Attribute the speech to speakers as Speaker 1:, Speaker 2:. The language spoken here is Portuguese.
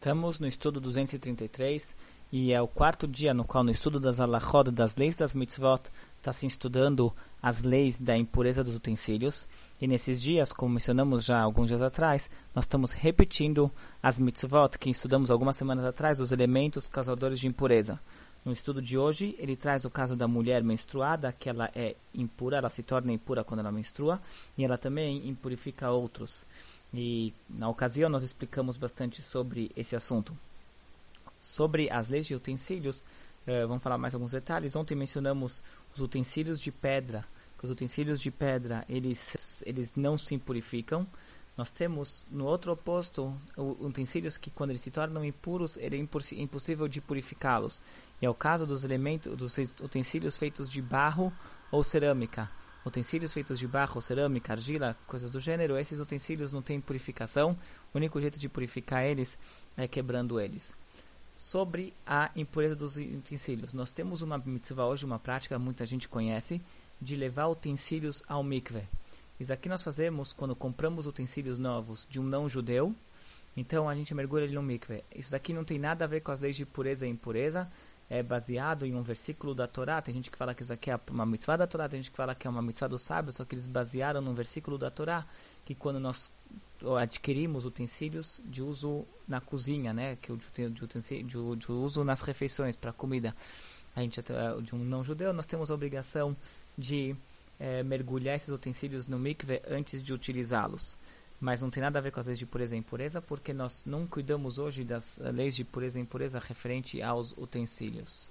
Speaker 1: Estamos no estudo 233 e é o quarto dia no qual no estudo das alachot, das leis das mitzvot, está se estudando as leis da impureza dos utensílios. E nesses dias, como mencionamos já alguns dias atrás, nós estamos repetindo as mitzvot que estudamos algumas semanas atrás, os elementos causadores de impureza. No estudo de hoje, ele traz o caso da mulher menstruada, que ela é impura, ela se torna impura quando ela menstrua, e ela também impurifica outros. E na ocasião nós explicamos bastante sobre esse assunto. Sobre as leis de utensílios, eh, vamos falar mais alguns detalhes. Ontem mencionamos os utensílios de pedra, que os utensílios de pedra eles, eles não se impurificam. Nós temos no outro oposto utensílios que quando eles se tornam impuros, é impossível de purificá-los. E é o caso dos elementos, dos utensílios feitos de barro ou cerâmica utensílios feitos de barro, cerâmica, argila, coisas do gênero, esses utensílios não têm purificação. O único jeito de purificar eles é quebrando eles. Sobre a impureza dos utensílios, nós temos uma mitzvah hoje, uma prática muita gente conhece, de levar utensílios ao mikveh. Isso aqui nós fazemos quando compramos utensílios novos de um não judeu, então a gente mergulha ele no mikveh. Isso daqui não tem nada a ver com as leis de pureza e impureza, é baseado em um versículo da Torá. Tem gente que fala que isso aqui é uma mitzvah da Torá, tem gente que fala que é uma mitzvah do sábio, só que eles basearam num versículo da Torá, que quando nós adquirimos utensílios de uso na cozinha, né, que de, de, uso nas refeições para comida, a gente de um não judeu, nós temos a obrigação de é, mergulhar esses utensílios no mikve antes de utilizá-los mas não tem nada a ver com as leis de pureza e impureza, porque nós não cuidamos hoje das leis de pureza e impureza referente aos utensílios.